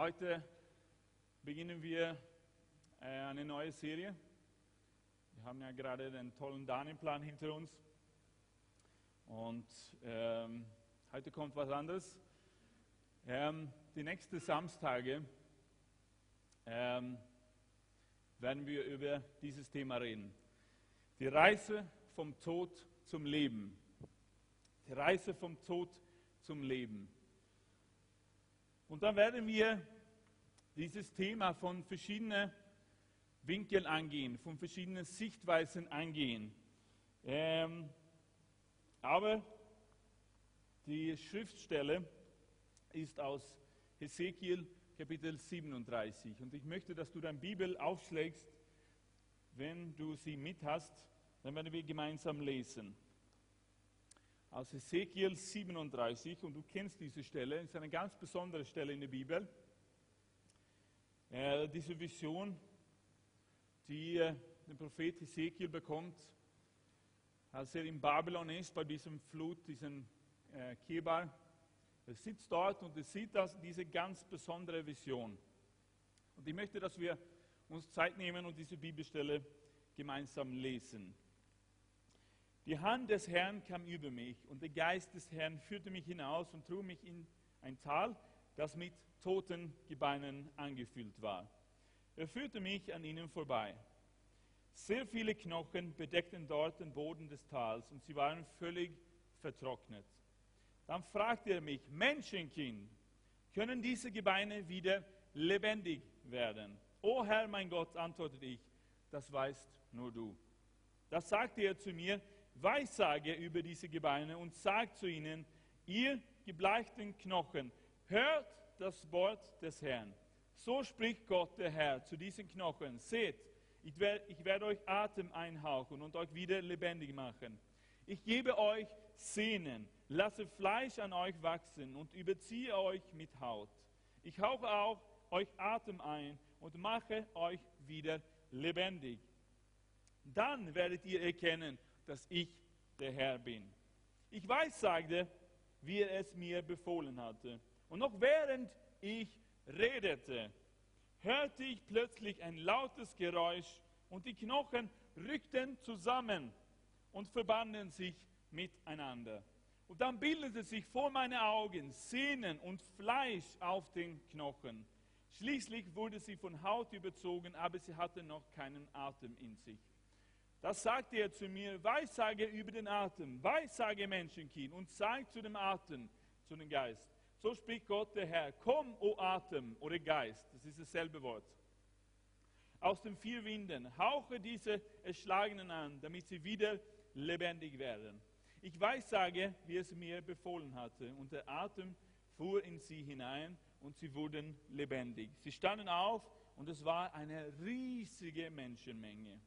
Heute beginnen wir äh, eine neue Serie. Wir haben ja gerade den tollen Danielplan hinter uns. Und ähm, heute kommt was anderes. Ähm, die nächsten Samstage ähm, werden wir über dieses Thema reden. Die Reise vom Tod zum Leben. Die Reise vom Tod zum Leben. Und dann werden wir dieses Thema von verschiedenen Winkeln angehen, von verschiedenen Sichtweisen angehen. Ähm, aber die Schriftstelle ist aus Hesekiel Kapitel 37. Und ich möchte, dass du deine Bibel aufschlägst. Wenn du sie mit hast, dann werden wir gemeinsam lesen aus Ezekiel 37 und du kennst diese Stelle, ist eine ganz besondere Stelle in der Bibel. Äh, diese Vision, die äh, der Prophet Ezekiel bekommt, als er in Babylon ist, bei diesem Flut, diesem äh, Kebar. Er sitzt dort und er sieht das, diese ganz besondere Vision. Und ich möchte, dass wir uns Zeit nehmen und diese Bibelstelle gemeinsam lesen. Die Hand des Herrn kam über mich und der Geist des Herrn führte mich hinaus und trug mich in ein Tal, das mit toten Gebeinen angefüllt war. Er führte mich an ihnen vorbei. Sehr viele Knochen bedeckten dort den Boden des Tals und sie waren völlig vertrocknet. Dann fragte er mich, Menschenkind, können diese Gebeine wieder lebendig werden? O Herr, mein Gott, antwortete ich, das weißt nur du. Das sagte er zu mir, Weissage über diese Gebeine und sagt zu ihnen, ihr gebleichten Knochen, hört das Wort des Herrn. So spricht Gott der Herr zu diesen Knochen. Seht, ich werde, ich werde euch Atem einhauchen und euch wieder lebendig machen. Ich gebe euch Sehnen, lasse Fleisch an euch wachsen und überziehe euch mit Haut. Ich hauche auch euch Atem ein und mache euch wieder lebendig. Dann werdet ihr erkennen, dass ich der Herr bin. Ich weiß, sagte, wie er es mir befohlen hatte. Und noch während ich redete, hörte ich plötzlich ein lautes Geräusch und die Knochen rückten zusammen und verbanden sich miteinander. Und dann bildete sich vor meinen Augen Sehnen und Fleisch auf den Knochen. Schließlich wurde sie von Haut überzogen, aber sie hatte noch keinen Atem in sich. Das sagte er zu mir, Weissage über den Atem, Weissage Menschenkind und sag zu dem Atem, zu dem Geist. So spricht Gott der Herr, komm, o Atem oder Geist, das ist dasselbe Wort. Aus den vier Winden, hauche diese Erschlagenen an, damit sie wieder lebendig werden. Ich weissage, wie es mir befohlen hatte, und der Atem fuhr in sie hinein und sie wurden lebendig. Sie standen auf und es war eine riesige Menschenmenge.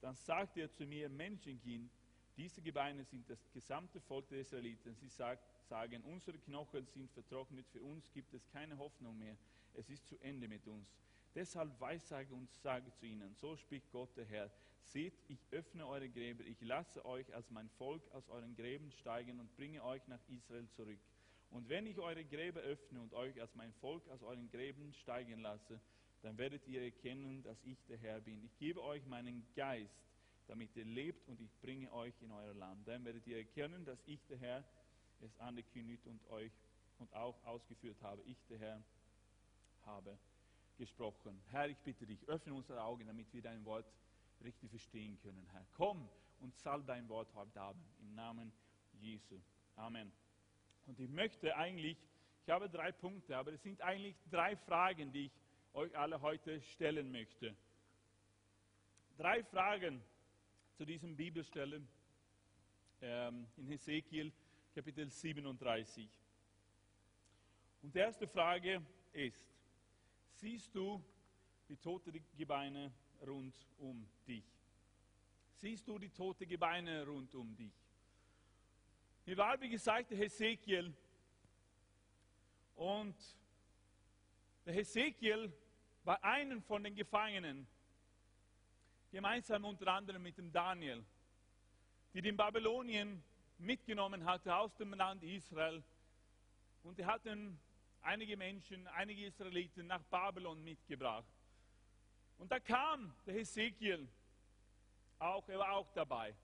Dann sagte er zu mir, Menschenkind, diese Gebeine sind das gesamte Volk der Israeliten. Sie sagt, sagen, unsere Knochen sind vertrocknet, für uns gibt es keine Hoffnung mehr. Es ist zu Ende mit uns. Deshalb weissage und sage zu ihnen, so spricht Gott der Herr, seht, ich öffne eure Gräber, ich lasse euch als mein Volk aus euren Gräben steigen und bringe euch nach Israel zurück. Und wenn ich eure Gräber öffne und euch als mein Volk aus euren Gräben steigen lasse, dann werdet ihr erkennen, dass ich der Herr bin. Ich gebe euch meinen Geist, damit ihr lebt und ich bringe euch in euer Land. Dann werdet ihr erkennen, dass ich der Herr es angekündigt und euch und auch ausgeführt habe. Ich der Herr habe gesprochen. Herr, ich bitte dich, öffne unsere Augen, damit wir dein Wort richtig verstehen können, Herr. Komm und salb dein Wort heute Abend im Namen Jesu. Amen. Und ich möchte eigentlich, ich habe drei Punkte, aber es sind eigentlich drei Fragen, die ich euch alle heute stellen möchte. Drei Fragen zu diesem Bibelstelle ähm, in Hesekiel Kapitel 37. Und die erste Frage ist, siehst du die toten Gebeine rund um dich? Siehst du die toten Gebeine rund um dich? Hier war, wie gesagt, der Hesekiel. Und der Hesekiel bei einem von den Gefangenen, gemeinsam unter anderem mit dem Daniel, die den Babylonien mitgenommen hatte aus dem Land Israel. Und die hatten einige Menschen, einige Israeliten nach Babylon mitgebracht. Und da kam der Hesekiel auch, er war auch dabei.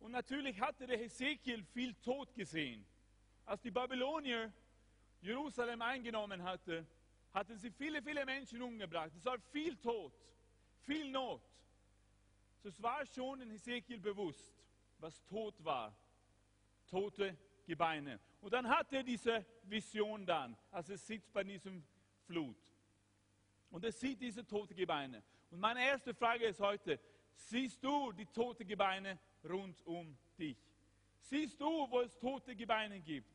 Und natürlich hatte der Hesekiel viel Tod gesehen. Als die Babylonier Jerusalem eingenommen hatten, hatten sie viele, viele Menschen umgebracht. Es war viel Tod, viel Not. So, es war schon in Hesekiel bewusst, was Tod war. Tote Gebeine. Und dann hat er diese Vision dann, als er sitzt bei diesem Flut. Und er sieht diese tote Gebeine. Und meine erste Frage ist heute, siehst du die tote Gebeine rund um dich? Siehst du, wo es tote Gebeine gibt?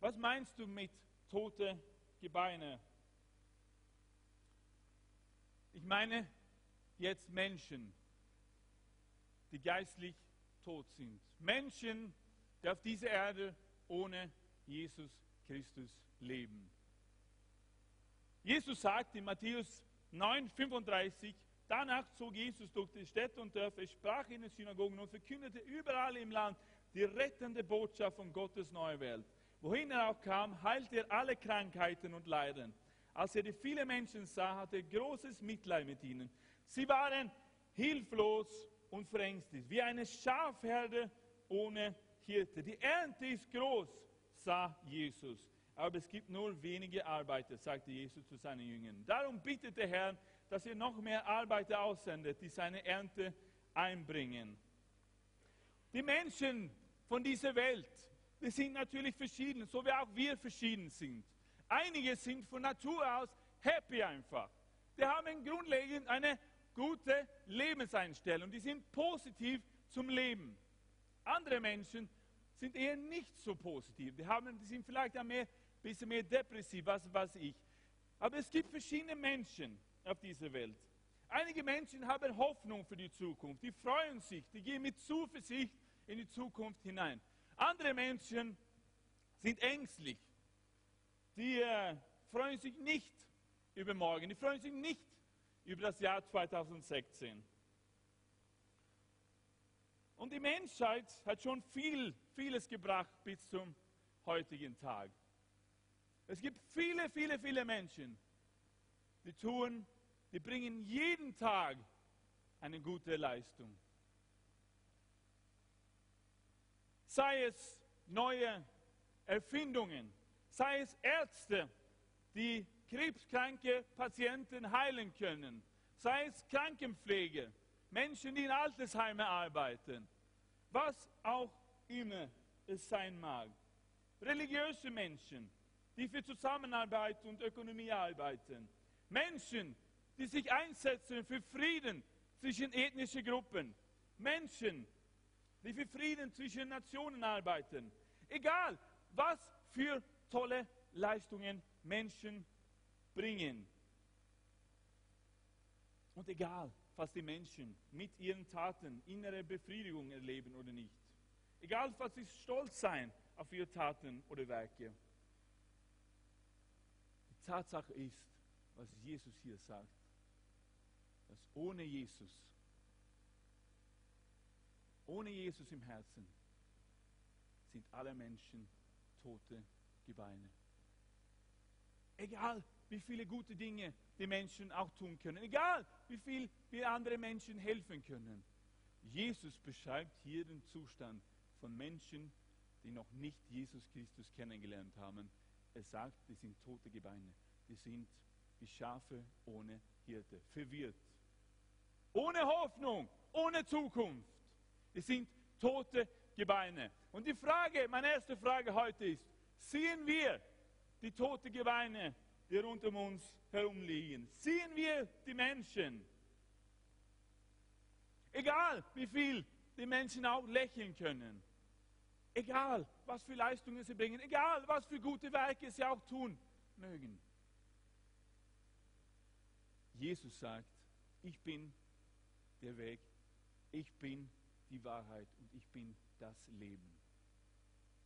Was meinst du mit tote Gebeine? Ich meine jetzt Menschen, die geistlich tot sind. Menschen, die auf dieser Erde ohne Jesus Christus leben. Jesus sagt in Matthäus 9, 35, danach zog Jesus durch die Städte und Dörfer, sprach in den Synagogen und verkündete überall im Land die rettende Botschaft von Gottes neue Welt. Wohin er auch kam, heilte er alle Krankheiten und Leiden. Als er die vielen Menschen sah, hatte er großes Mitleid mit ihnen. Sie waren hilflos und verängstigt, wie eine Schafherde ohne Hirte. Die Ernte ist groß, sah Jesus. Aber es gibt nur wenige Arbeiter, sagte Jesus zu seinen Jüngern. Darum bittet der Herr, dass er noch mehr Arbeiter aussendet, die seine Ernte einbringen. Die Menschen von dieser Welt, die sind natürlich verschieden, so wie auch wir verschieden sind. Einige sind von Natur aus happy einfach. Die haben grundlegend eine gute Lebenseinstellung, die sind positiv zum Leben. Andere Menschen sind eher nicht so positiv. Die, haben, die sind vielleicht ein mehr, bisschen mehr depressiv, was weiß ich. Aber es gibt verschiedene Menschen auf dieser Welt. Einige Menschen haben Hoffnung für die Zukunft, die freuen sich, die gehen mit Zuversicht in die Zukunft hinein. Andere Menschen sind ängstlich, die äh, freuen sich nicht über morgen, die freuen sich nicht über das Jahr 2016. Und die Menschheit hat schon viel, vieles gebracht bis zum heutigen Tag. Es gibt viele, viele, viele Menschen, die tun, die bringen jeden Tag eine gute Leistung. Sei es neue Erfindungen, sei es Ärzte, die krebskranke Patienten heilen können, sei es Krankenpflege, Menschen, die in Altersheimen arbeiten, was auch immer es sein mag. Religiöse Menschen, die für Zusammenarbeit und Ökonomie arbeiten. Menschen, die sich einsetzen für Frieden zwischen ethnischen Gruppen. Menschen, die für Frieden zwischen Nationen arbeiten. Egal, was für tolle Leistungen Menschen bringen. Und egal, was die Menschen mit ihren Taten innere Befriedigung erleben oder nicht. Egal, was sie stolz sein auf ihre Taten oder Werke. Die Tatsache ist, was Jesus hier sagt, dass ohne Jesus, ohne Jesus im Herzen, sind alle Menschen tote Gebeine. Egal, wie viele gute Dinge die Menschen auch tun können. Egal, wie viel wir andere Menschen helfen können. Jesus beschreibt hier den Zustand von Menschen, die noch nicht Jesus Christus kennengelernt haben. Er sagt, die sind tote Gebeine. Die sind wie Schafe ohne Hirte, verwirrt. Ohne Hoffnung, ohne Zukunft. Die sind tote Gebeine. Und die Frage, meine erste Frage heute ist, sehen wir die toten Gebeine, die rund um uns herumliegen. Sehen wir die Menschen. Egal, wie viel die Menschen auch lächeln können. Egal, was für Leistungen sie bringen. Egal, was für gute Werke sie auch tun mögen. Jesus sagt, ich bin der Weg, ich bin die Wahrheit und ich bin das Leben.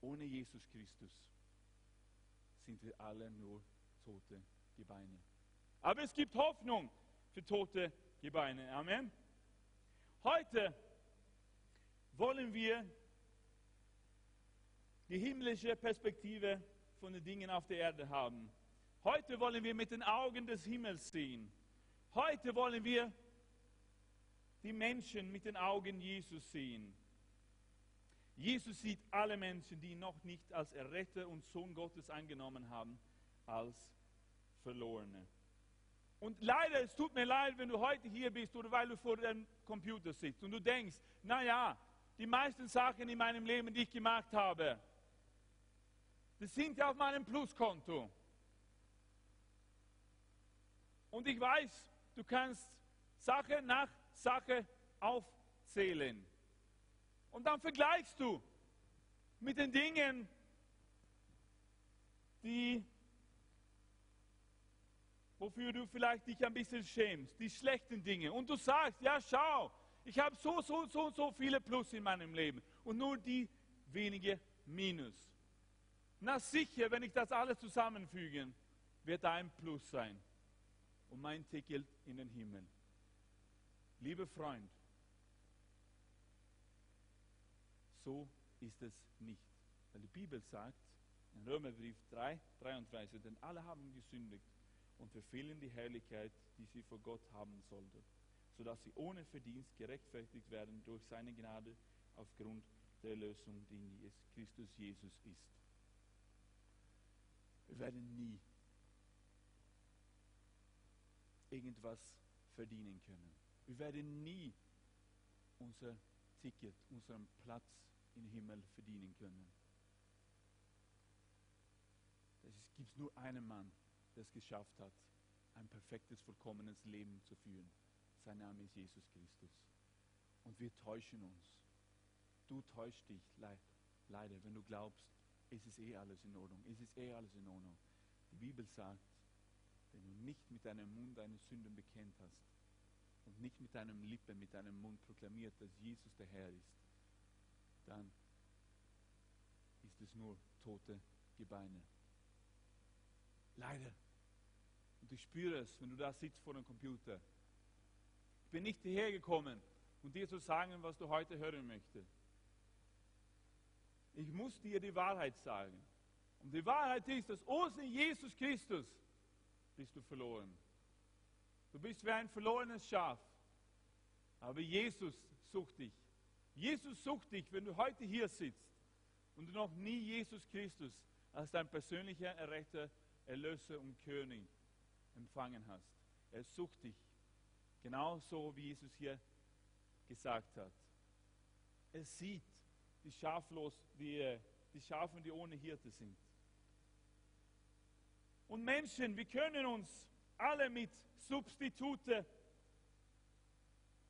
Ohne Jesus Christus sind wir alle nur tote Gebeine. Aber es gibt Hoffnung für tote Gebeine. Amen. Heute wollen wir die himmlische Perspektive von den Dingen auf der Erde haben. Heute wollen wir mit den Augen des Himmels sehen. Heute wollen wir die Menschen mit den Augen Jesus sehen. Jesus sieht alle Menschen, die ihn noch nicht als Erretter und Sohn Gottes eingenommen haben, als Verlorene. Und leider, es tut mir leid, wenn du heute hier bist oder weil du vor dem Computer sitzt und du denkst, naja, die meisten Sachen in meinem Leben, die ich gemacht habe, das sind ja auf meinem Pluskonto. Und ich weiß, du kannst Sache nach Sache aufzählen. Und dann vergleichst du mit den Dingen, die, wofür du vielleicht dich ein bisschen schämst, die schlechten Dinge. Und du sagst, ja schau, ich habe so, so, so, so viele Plus in meinem Leben und nur die wenige Minus. Na sicher, wenn ich das alles zusammenfüge, wird ein Plus sein. Und mein Ticket in den Himmel. Lieber Freund, so ist es nicht. Weil die Bibel sagt, in Römerbrief 3, 33, denn alle haben gesündigt und verfehlen die Herrlichkeit, die sie vor Gott haben sollten, sodass sie ohne Verdienst gerechtfertigt werden durch seine Gnade aufgrund der Erlösung, die in Christus Jesus ist. Wir werden nie irgendwas verdienen können. Wir werden nie unser Ticket, unseren Platz im Himmel verdienen können. Es gibt nur einen Mann, der es geschafft hat, ein perfektes, vollkommenes Leben zu führen. Sein Name ist Jesus Christus. Und wir täuschen uns. Du täuschst dich leider, wenn du glaubst, es ist eh alles in Ordnung. Es ist eh alles in Ordnung. Die Bibel sagt, wenn du nicht mit deinem Mund deine Sünden bekennt hast und nicht mit deinem Lippen, mit deinem Mund proklamiert, dass Jesus der Herr ist, dann ist es nur tote Gebeine. Leider. Und ich spüre es, wenn du da sitzt vor dem Computer. Ich bin nicht hierher gekommen, um dir zu sagen, was du heute hören möchtest. Ich muss dir die Wahrheit sagen. Und die Wahrheit ist, dass ohne Jesus Christus bist du verloren. Du bist wie ein verlorenes Schaf. Aber Jesus sucht dich. Jesus sucht dich, wenn du heute hier sitzt und du noch nie Jesus Christus als dein persönlicher Erretter, Erlöser und König empfangen hast. Er sucht dich. Genauso wie Jesus hier gesagt hat. Er sieht die Schaflos, die, die Schafen, die ohne Hirte sind. Und Menschen, wir können uns alle mit Substitute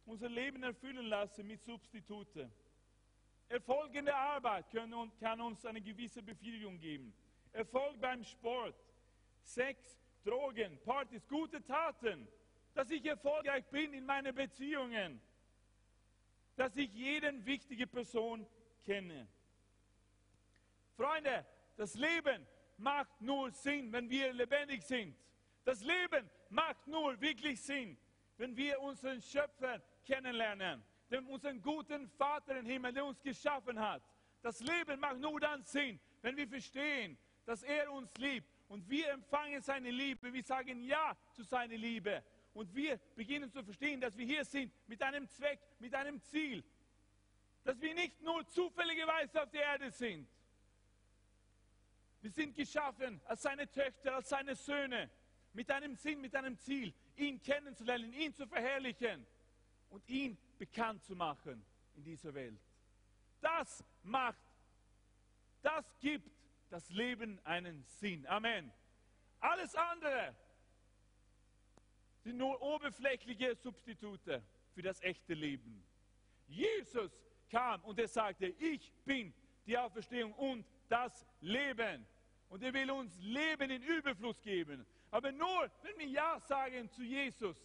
unser Leben erfüllen lassen mit Substitute. Erfolg in der Arbeit können, kann uns eine gewisse Befriedigung geben. Erfolg beim Sport, Sex, Drogen, Partys, gute Taten, dass ich erfolgreich bin in meinen Beziehungen, dass ich jeden wichtige Person kenne. Freunde, das Leben macht nur Sinn, wenn wir lebendig sind. Das Leben macht nur wirklich Sinn, wenn wir unseren Schöpfer kennenlernen, den, unseren guten Vater im Himmel, der uns geschaffen hat. Das Leben macht nur dann Sinn, wenn wir verstehen, dass er uns liebt und wir empfangen seine Liebe. Wir sagen Ja zu seiner Liebe und wir beginnen zu verstehen, dass wir hier sind mit einem Zweck, mit einem Ziel. Dass wir nicht nur zufälligerweise auf der Erde sind. Wir sind geschaffen als seine Töchter, als seine Söhne, mit einem Sinn, mit einem Ziel, ihn kennenzulernen, ihn zu verherrlichen und ihn bekannt zu machen in dieser Welt. Das macht, das gibt das Leben einen Sinn. Amen. Alles andere sind nur oberflächliche Substitute für das echte Leben. Jesus kam und er sagte, ich bin die Auferstehung und das Leben. Und er will uns Leben in Überfluss geben. Aber nur, wenn wir Ja sagen zu Jesus,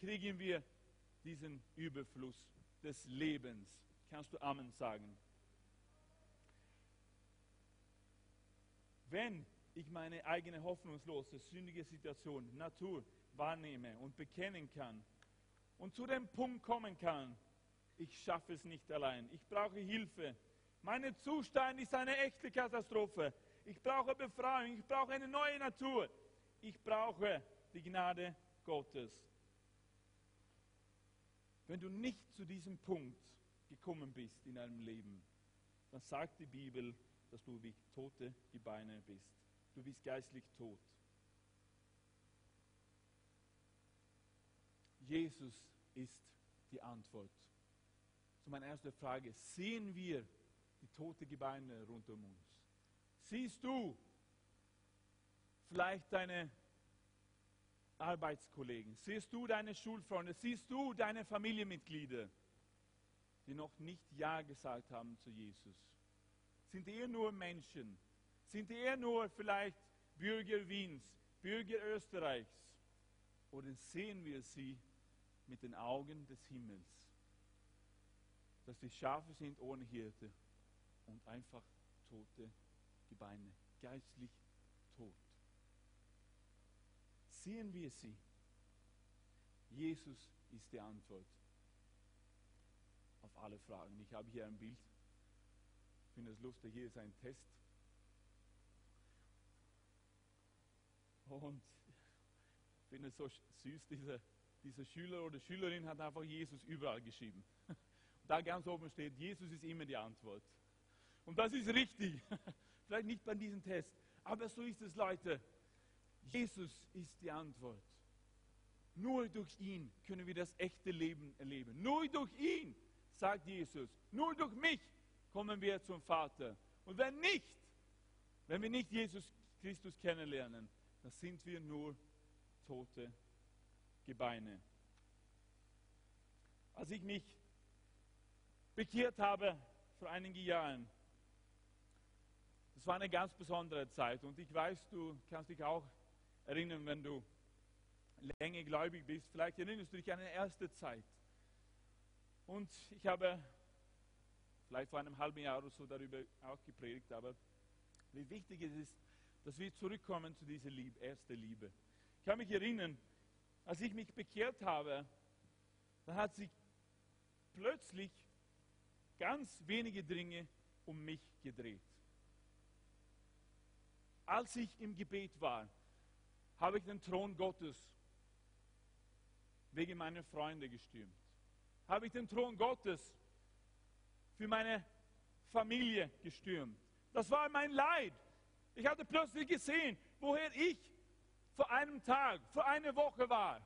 kriegen wir diesen Überfluss des Lebens. Kannst du Amen sagen? Wenn ich meine eigene hoffnungslose, sündige Situation, Natur wahrnehme und bekennen kann und zu dem Punkt kommen kann, ich schaffe es nicht allein, ich brauche Hilfe, Mein Zustand ist eine echte Katastrophe. Ich brauche Befreiung. Ich brauche eine neue Natur. Ich brauche die Gnade Gottes. Wenn du nicht zu diesem Punkt gekommen bist in deinem Leben, dann sagt die Bibel, dass du wie tote Gebeine bist. Du bist geistlich tot. Jesus ist die Antwort. Zu meiner ersten Frage, sehen wir die tote Gebeine rund um uns? Siehst du vielleicht deine Arbeitskollegen? Siehst du deine Schulfreunde? Siehst du deine Familienmitglieder, die noch nicht Ja gesagt haben zu Jesus? Sind eher nur Menschen? Sind eher nur vielleicht Bürger Wiens, Bürger Österreichs? Oder sehen wir sie mit den Augen des Himmels? Dass die Schafe sind ohne Hirte und einfach tote Gebeine, geistlich tot. Sehen wir sie? Jesus ist die Antwort auf alle Fragen. Ich habe hier ein Bild. Ich finde es lustig. Hier ist ein Test. Und ich finde es so süß, dieser, dieser Schüler oder Schülerin hat einfach Jesus überall geschrieben. Da ganz oben steht, Jesus ist immer die Antwort. Und das ist richtig. Vielleicht nicht bei diesem Test, aber so ist es, Leute. Jesus ist die Antwort. Nur durch ihn können wir das echte Leben erleben. Nur durch ihn, sagt Jesus. Nur durch mich kommen wir zum Vater. Und wenn nicht, wenn wir nicht Jesus Christus kennenlernen, dann sind wir nur tote Gebeine. Als ich mich bekehrt habe vor einigen Jahren, das war eine ganz besondere Zeit und ich weiß, du kannst dich auch erinnern, wenn du länger gläubig bist. Vielleicht erinnerst du dich an eine erste Zeit. Und ich habe vielleicht vor einem halben Jahr oder so darüber auch gepredigt, aber wie wichtig es ist, dass wir zurückkommen zu dieser Liebe, erste Liebe. Ich kann mich erinnern, als ich mich bekehrt habe, da hat sich plötzlich ganz wenige Dinge um mich gedreht. Als ich im Gebet war, habe ich den Thron Gottes wegen meiner Freunde gestürmt. Habe ich den Thron Gottes für meine Familie gestürmt. Das war mein Leid. Ich hatte plötzlich gesehen, woher ich vor einem Tag, vor einer Woche war.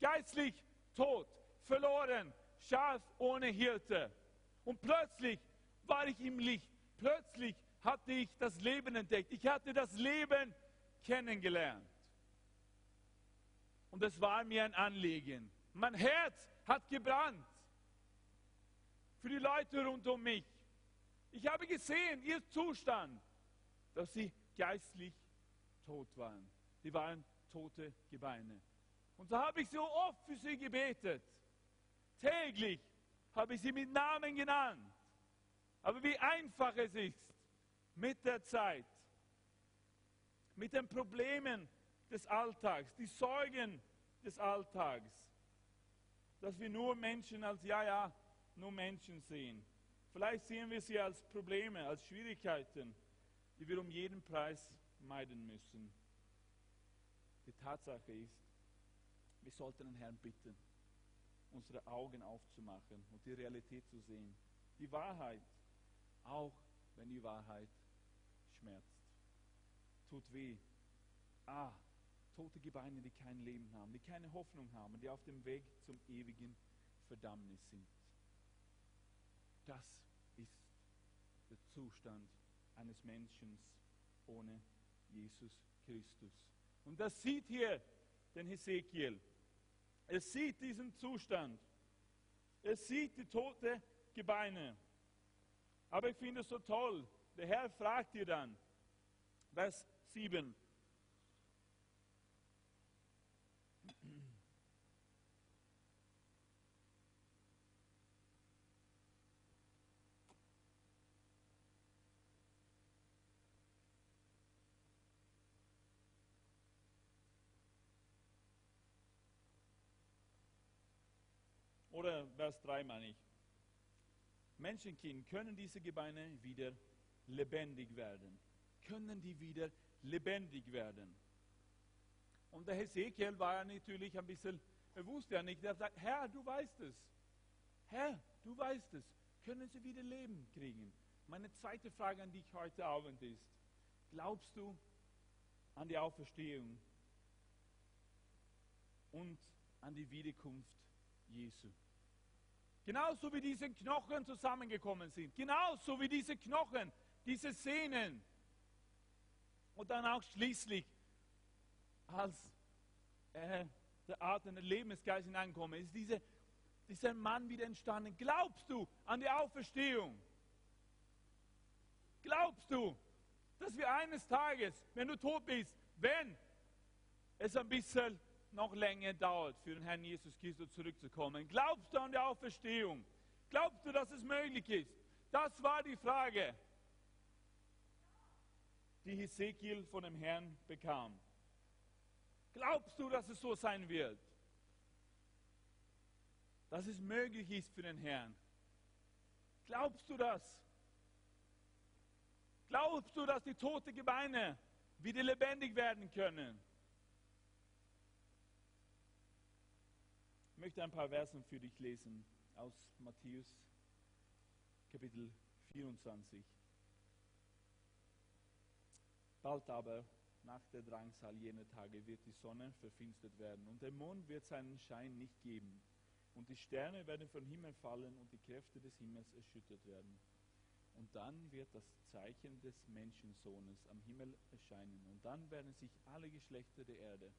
Geistlich tot, verloren, Schaf ohne Hirte. Und plötzlich war ich im Licht. Plötzlich hatte ich das Leben entdeckt. Ich hatte das Leben kennengelernt. Und es war mir ein Anliegen. Mein Herz hat gebrannt für die Leute rund um mich. Ich habe gesehen, ihr Zustand, dass sie geistlich tot waren. Die waren tote Gebeine. Und so habe ich so oft für sie gebetet. Täglich habe ich sie mit Namen genannt. Aber wie einfach es ist, mit der Zeit, mit den Problemen des Alltags, die Sorgen des Alltags, dass wir nur Menschen als, ja, ja, nur Menschen sehen. Vielleicht sehen wir sie als Probleme, als Schwierigkeiten, die wir um jeden Preis meiden müssen. Die Tatsache ist, wir sollten den Herrn bitten, unsere Augen aufzumachen und die Realität zu sehen. Die Wahrheit, auch wenn die Wahrheit schmerzt. Tut weh. Ah, tote Gebeine, die kein Leben haben, die keine Hoffnung haben, die auf dem Weg zum ewigen Verdammnis sind. Das ist der Zustand eines Menschen ohne Jesus Christus. Und das sieht hier den Hesekiel. Er sieht diesen Zustand. Er sieht die tote Gebeine. Aber ich finde es so toll. Der Herr fragt dir dann, Vers 7, Oder Vers 3 meine ich. Menschenkind, können diese Gebeine wieder lebendig werden? Können die wieder lebendig werden? Und der Hesekiel war ja natürlich ein bisschen, er wusste ja nicht, er sagt, Herr, du weißt es. Herr, du weißt es. Können sie wieder Leben kriegen? Meine zweite Frage an dich heute Abend ist, glaubst du an die Auferstehung und an die Wiederkunft Jesu? Genauso wie diese Knochen zusammengekommen sind. Genauso wie diese Knochen, diese Sehnen. Und dann auch schließlich, als äh, der Atem, der Lebensgeist hineinkommt, ist diese, dieser Mann wieder entstanden. Glaubst du an die Auferstehung? Glaubst du, dass wir eines Tages, wenn du tot bist, wenn es ein bisschen noch länger dauert, für den Herrn Jesus Christus zurückzukommen. Glaubst du an die Auferstehung? Glaubst du, dass es möglich ist? Das war die Frage, die Hesekiel von dem Herrn bekam. Glaubst du, dass es so sein wird? Dass es möglich ist für den Herrn? Glaubst du das? Glaubst du, dass die toten Gebeine wieder lebendig werden können? Ich möchte ein paar Versen für dich lesen aus Matthäus Kapitel 24. Bald aber, nach der Drangsal jener Tage, wird die Sonne verfinstert werden und der Mond wird seinen Schein nicht geben und die Sterne werden vom Himmel fallen und die Kräfte des Himmels erschüttert werden. Und dann wird das Zeichen des Menschensohnes am Himmel erscheinen und dann werden sich alle Geschlechter der Erde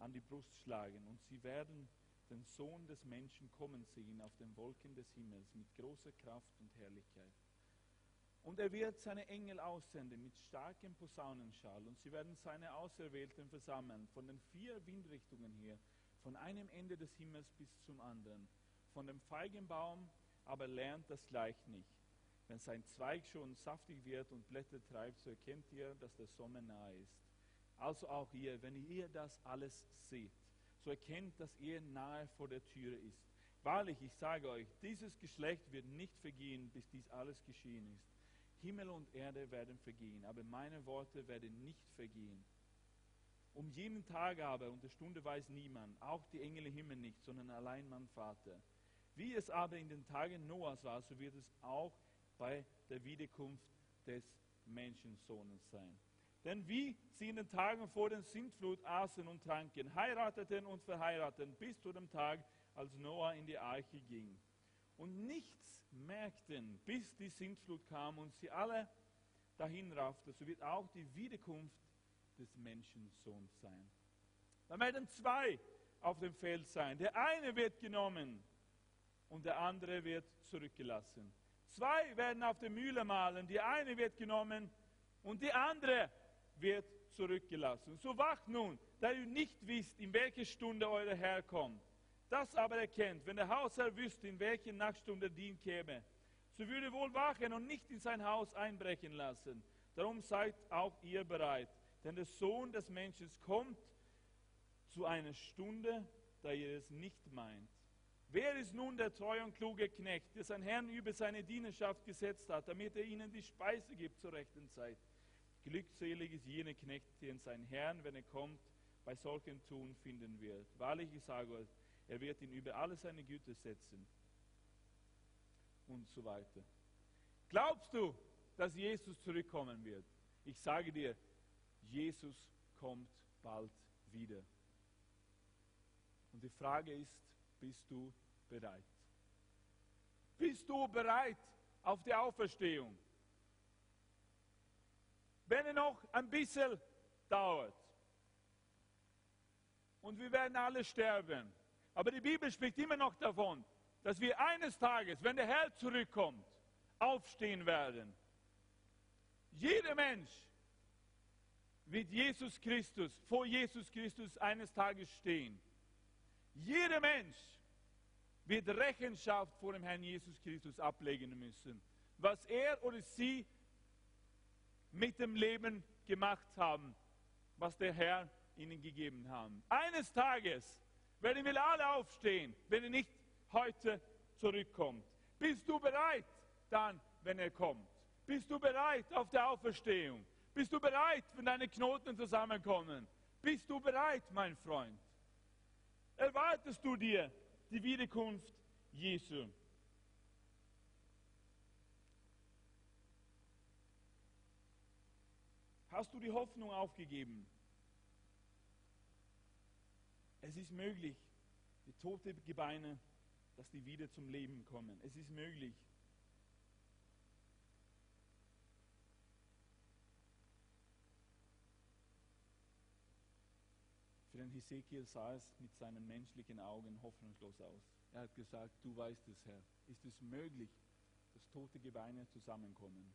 an die Brust schlagen und sie werden den Sohn des Menschen kommen sehen auf den Wolken des Himmels mit großer Kraft und Herrlichkeit. Und er wird seine Engel aussenden mit starkem Posaunenschall und sie werden seine Auserwählten versammeln von den vier Windrichtungen her, von einem Ende des Himmels bis zum anderen. Von dem Feigenbaum aber lernt das gleich nicht. Wenn sein Zweig schon saftig wird und Blätter treibt, so erkennt ihr, dass der Sommer nahe ist. Also auch ihr, wenn ihr das alles seht, so erkennt, dass er nahe vor der Türe ist. Wahrlich, ich sage euch, dieses Geschlecht wird nicht vergehen, bis dies alles geschehen ist. Himmel und Erde werden vergehen, aber meine Worte werden nicht vergehen. Um jeden Tag aber und der Stunde weiß niemand, auch die Engel im Himmel nicht, sondern allein mein Vater. Wie es aber in den Tagen Noahs war, so wird es auch bei der Wiederkunft des Menschensohnes sein. Denn wie sie in den Tagen vor der Sintflut aßen und tranken, heirateten und verheirateten, bis zu dem Tag, als Noah in die Arche ging. Und nichts merkten, bis die Sintflut kam und sie alle dahin raffte, so wird auch die Wiederkunft des Menschensohns sein. Dann werden zwei auf dem Feld sein. Der eine wird genommen und der andere wird zurückgelassen. Zwei werden auf der Mühle malen. Die eine wird genommen und die andere wird zurückgelassen. So wacht nun, da ihr nicht wisst, in welche Stunde euer Herr kommt. Das aber erkennt, wenn der Hausherr wüsste, in welche Nachtstunde Dien käme, so würde wohl wachen und nicht in sein Haus einbrechen lassen. Darum seid auch ihr bereit, denn der Sohn des Menschen kommt zu einer Stunde, da ihr es nicht meint. Wer ist nun der treue und kluge Knecht, der sein Herrn über seine Dienerschaft gesetzt hat, damit er ihnen die Speise gibt zur rechten Zeit? Glückselig ist jener Knecht, den sein Herrn, wenn er kommt, bei solchen Tun finden wird. Wahrlich, ich sage euch, er wird ihn über alle seine Güter setzen. Und so weiter. Glaubst du, dass Jesus zurückkommen wird? Ich sage dir, Jesus kommt bald wieder. Und die Frage ist, bist du bereit? Bist du bereit auf die Auferstehung? Wenn er noch ein bisschen dauert. Und wir werden alle sterben. Aber die Bibel spricht immer noch davon, dass wir eines Tages, wenn der Herr zurückkommt, aufstehen werden. Jeder Mensch wird Jesus Christus, vor Jesus Christus eines Tages stehen. Jeder Mensch wird Rechenschaft vor dem Herrn Jesus Christus ablegen müssen, was er oder sie mit dem Leben gemacht haben, was der Herr ihnen gegeben hat. Eines Tages werden wir alle aufstehen, wenn er nicht heute zurückkommt. Bist du bereit, dann, wenn er kommt? Bist du bereit auf der Auferstehung? Bist du bereit, wenn deine Knoten zusammenkommen? Bist du bereit, mein Freund? Erwartest du dir die Wiederkunft Jesu? Hast du die Hoffnung aufgegeben? Es ist möglich, die tote Gebeine, dass die wieder zum Leben kommen. Es ist möglich. Für den Hesekiel sah es mit seinen menschlichen Augen hoffnungslos aus. Er hat gesagt, du weißt es, Herr. Ist es möglich, dass tote Gebeine zusammenkommen?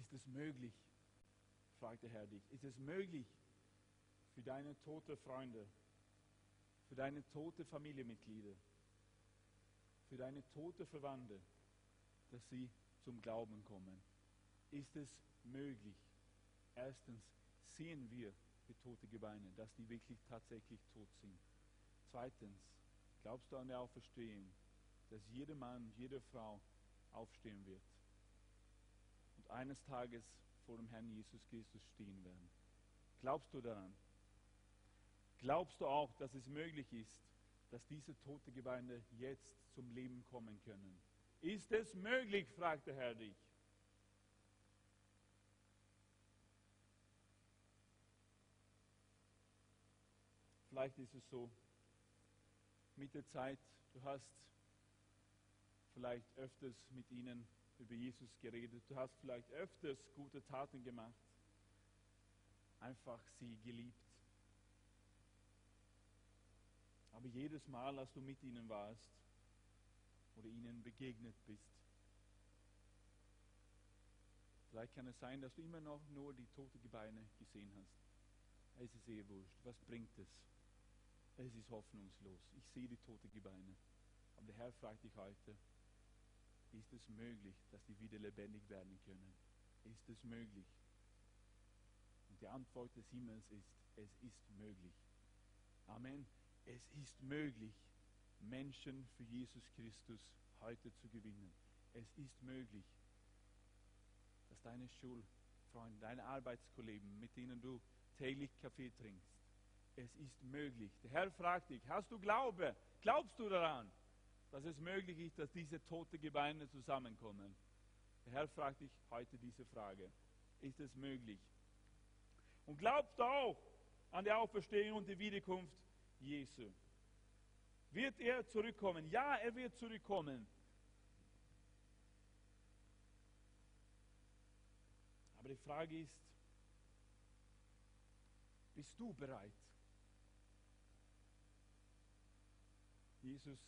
Ist es möglich, fragt der Herr dich, ist es möglich für deine tote Freunde, für deine tote Familienmitglieder, für deine tote Verwandte, dass sie zum Glauben kommen? Ist es möglich? Erstens sehen wir die tote Gebeine, dass die wirklich tatsächlich tot sind. Zweitens, glaubst du an der Auferstehung, dass jeder Mann, jede Frau aufstehen wird eines Tages vor dem Herrn Jesus Christus stehen werden? Glaubst du daran? Glaubst du auch, dass es möglich ist, dass diese tote Gebeine jetzt zum Leben kommen können? Ist es möglich, fragt der Herr dich. Vielleicht ist es so, mit der Zeit, du hast vielleicht öfters mit ihnen über Jesus geredet, du hast vielleicht öfters gute Taten gemacht, einfach sie geliebt. Aber jedes Mal, als du mit ihnen warst oder ihnen begegnet bist, vielleicht kann es sein, dass du immer noch nur die tote Gebeine gesehen hast. Es ist eh wurscht. Was bringt es? Es ist hoffnungslos. Ich sehe die tote Gebeine. Aber der Herr fragt dich heute, ist es möglich, dass die wieder lebendig werden können? Ist es möglich? Und die Antwort des Himmels ist, es ist möglich. Amen. Es ist möglich, Menschen für Jesus Christus heute zu gewinnen. Es ist möglich, dass deine Schulfreunde, deine Arbeitskollegen, mit denen du täglich Kaffee trinkst, es ist möglich. Der Herr fragt dich, hast du Glaube? Glaubst du daran, dass es möglich ist, dass diese tote Gebeine zusammenkommen? Der Herr fragt dich heute diese Frage. Ist es möglich? Und glaubst du auch an die Auferstehung und die Wiederkunft Jesu? Wird er zurückkommen? Ja, er wird zurückkommen. Aber die Frage ist, bist du bereit? Jesus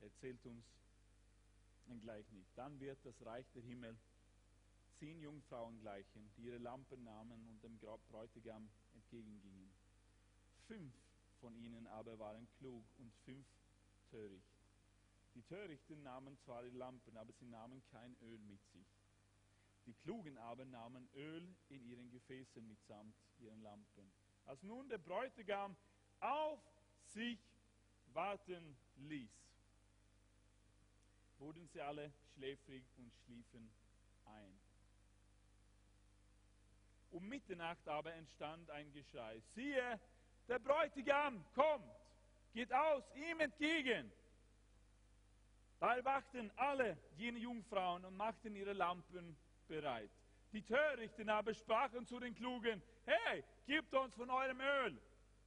erzählt uns ein Gleichnis. Dann wird das Reich der Himmel zehn Jungfrauen gleichen, die ihre Lampen nahmen und dem Bräutigam entgegengingen. Fünf von ihnen aber waren klug und fünf töricht. Die Törichten nahmen zwar die Lampen, aber sie nahmen kein Öl mit sich. Die Klugen aber nahmen Öl in ihren Gefäßen mitsamt ihren Lampen. Als nun der Bräutigam auf sich warten ließ, wurden sie alle schläfrig und schliefen ein. Um Mitternacht aber entstand ein Geschrei. Siehe, der Bräutigam kommt, geht aus ihm entgegen. Da erwachten alle jene Jungfrauen und machten ihre Lampen bereit. Die Törichten aber sprachen zu den Klugen, hey, gebt uns von eurem Öl,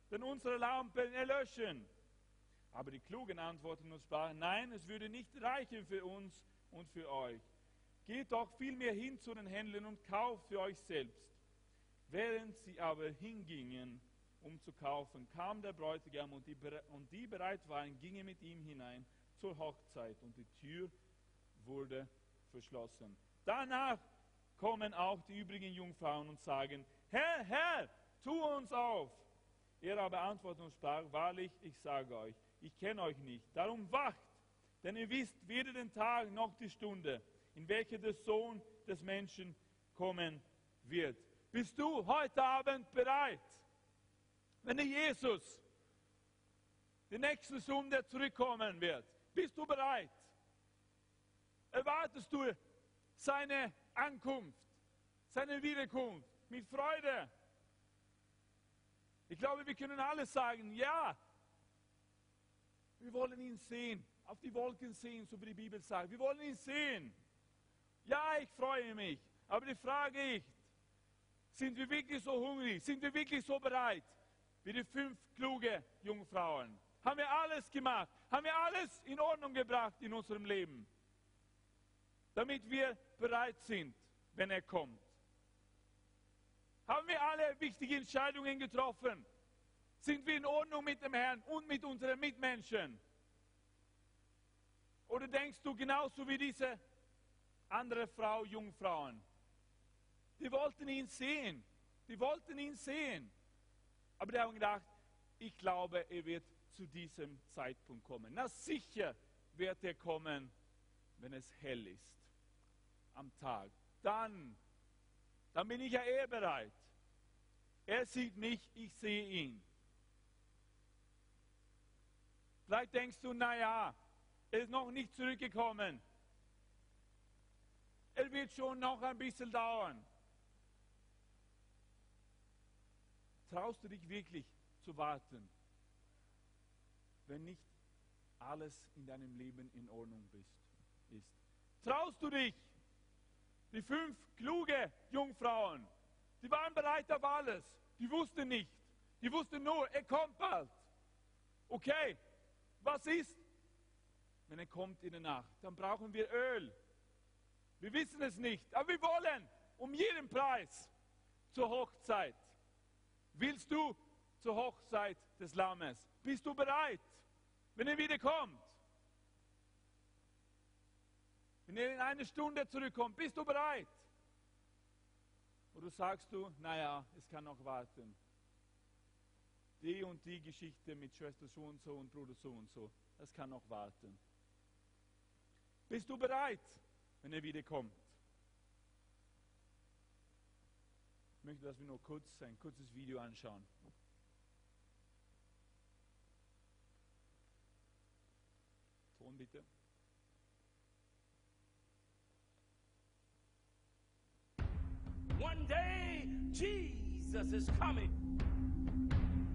denn unsere Lampen erlöschen. Aber die Klugen antworteten und sprachen, nein, es würde nicht reichen für uns und für euch. Geht doch vielmehr hin zu den Händlern und kauft für euch selbst. Während sie aber hingingen, um zu kaufen, kam der Bräutigam und die, und die bereit waren, gingen mit ihm hinein zur Hochzeit und die Tür wurde verschlossen. Danach kommen auch die übrigen Jungfrauen und sagen, Herr, Herr, tu uns auf. Er aber antwortete und sprach, wahrlich, ich sage euch, ich kenne euch nicht. Darum wacht, denn ihr wisst weder den Tag noch die Stunde, in welcher der Sohn des Menschen kommen wird. Bist du heute Abend bereit, wenn Jesus, der nächste Sohn, der zurückkommen wird, Bist du bereit? Erwartest du seine Ankunft, seine Wiederkunft mit Freude? Ich glaube, wir können alle sagen, ja, wir wollen ihn sehen, auf die Wolken sehen, so wie die Bibel sagt. Wir wollen ihn sehen. Ja, ich freue mich. Aber die Frage ist, sind wir wirklich so hungrig? Sind wir wirklich so bereit wie die fünf kluge Jungfrauen? Haben wir alles gemacht? Haben wir alles in Ordnung gebracht in unserem Leben? Damit wir bereit sind, wenn er kommt. Haben wir alle wichtige Entscheidungen getroffen? Sind wir in Ordnung mit dem Herrn und mit unseren Mitmenschen? Oder denkst du genauso wie diese andere Frau, Jungfrauen? Die wollten ihn sehen. Die wollten ihn sehen. Aber die haben gedacht, ich glaube, er wird zu diesem Zeitpunkt kommen. Na sicher wird er kommen, wenn es hell ist am Tag. Dann, dann bin ich ja eher bereit. Er sieht mich, ich sehe ihn. Vielleicht denkst du, naja, er ist noch nicht zurückgekommen. Er wird schon noch ein bisschen dauern. Traust du dich wirklich zu warten, wenn nicht alles in deinem Leben in Ordnung bist, ist? Traust du dich? Die fünf kluge Jungfrauen, die waren bereit auf alles. Die wussten nicht. Die wussten nur, er kommt bald. Okay, was ist, wenn er kommt in der Nacht? Dann brauchen wir Öl. Wir wissen es nicht, aber wir wollen um jeden Preis zur Hochzeit. Willst du zur Hochzeit des Lammes? Bist du bereit, wenn er wieder kommt? Wenn er in einer Stunde zurückkommt, bist du bereit? Oder sagst du, naja, es kann noch warten die und die Geschichte mit Schwester so und so und Bruder so und so. Das kann noch warten. Bist du bereit, wenn er wiederkommt? Ich möchte, dass wir nur kurz ein kurzes Video anschauen. Ton bitte. One day, Jesus is coming.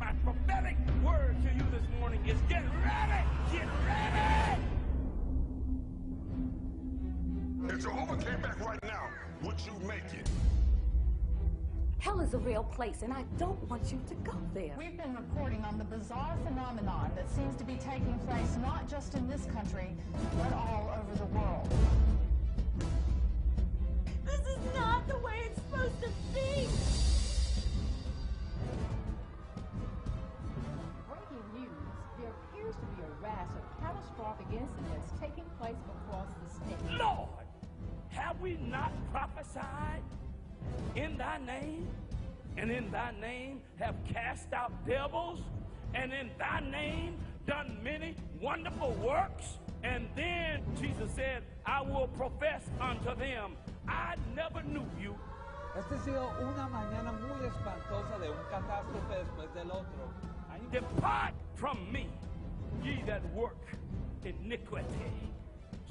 My prophetic word to you this morning is get ready! Get ready! If Jehovah came back right now, would you make it? Hell is a real place, and I don't want you to go there. We've been reporting on the bizarre phenomenon that seems to be taking place not just in this country, but all over the world. This is not the way it's supposed to be. Catastrophic incidents taking place across the state. Lord, have we not prophesied in thy name? And in thy name have cast out devils? And in thy name done many wonderful works? And then Jesus said, I will profess unto them, I never knew you. Esta ha sido una mañana muy espantosa de un catástrofe después del otro. Depart from me, ye that work iniquity.